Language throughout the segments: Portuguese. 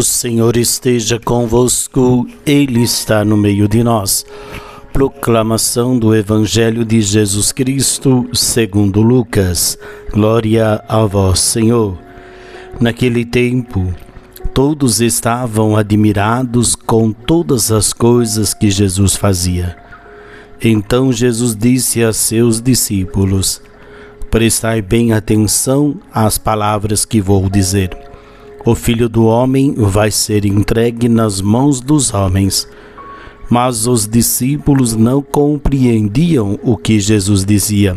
O Senhor esteja convosco, Ele está no meio de nós. Proclamação do Evangelho de Jesus Cristo, segundo Lucas. Glória a vós, Senhor. Naquele tempo, todos estavam admirados com todas as coisas que Jesus fazia. Então Jesus disse a seus discípulos: Prestai bem atenção às palavras que vou dizer o filho do homem vai ser entregue nas mãos dos homens. Mas os discípulos não compreendiam o que Jesus dizia.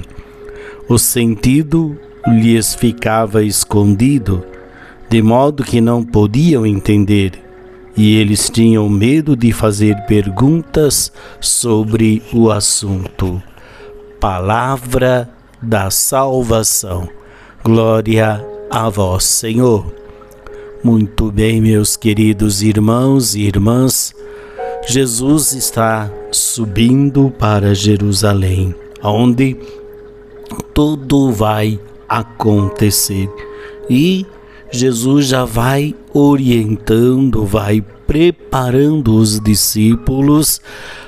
O sentido lhes ficava escondido, de modo que não podiam entender, e eles tinham medo de fazer perguntas sobre o assunto. Palavra da salvação. Glória a vós, Senhor. Muito bem, meus queridos irmãos e irmãs, Jesus está subindo para Jerusalém, onde tudo vai acontecer. E Jesus já vai orientando, vai preparando os discípulos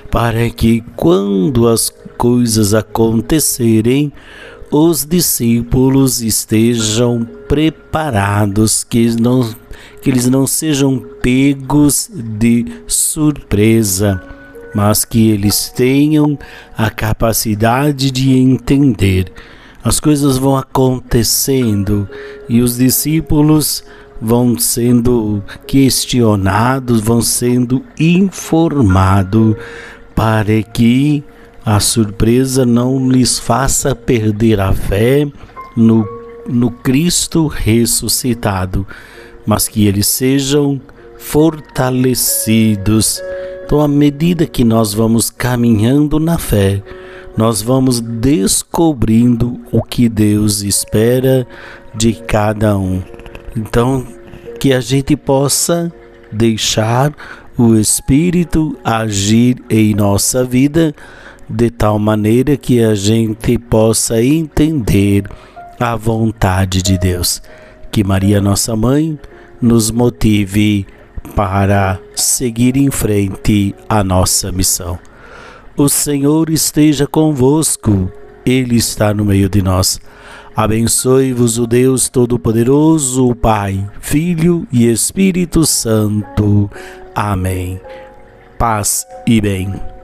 para que quando as coisas acontecerem, os discípulos estejam preparados, que, não, que eles não sejam pegos de surpresa, mas que eles tenham a capacidade de entender. As coisas vão acontecendo e os discípulos vão sendo questionados, vão sendo informados para que a surpresa não lhes faça perder a fé no, no Cristo ressuscitado, mas que eles sejam fortalecidos. Então, à medida que nós vamos caminhando na fé, nós vamos descobrindo o que Deus espera de cada um. Então, que a gente possa deixar o Espírito agir em nossa vida de tal maneira que a gente possa entender a vontade de Deus. Que Maria, nossa mãe, nos motive para seguir em frente a nossa missão. O Senhor esteja convosco, Ele está no meio de nós. Abençoe-vos o Deus Todo-Poderoso, o Pai, Filho e Espírito Santo. Amém. Paz e bem.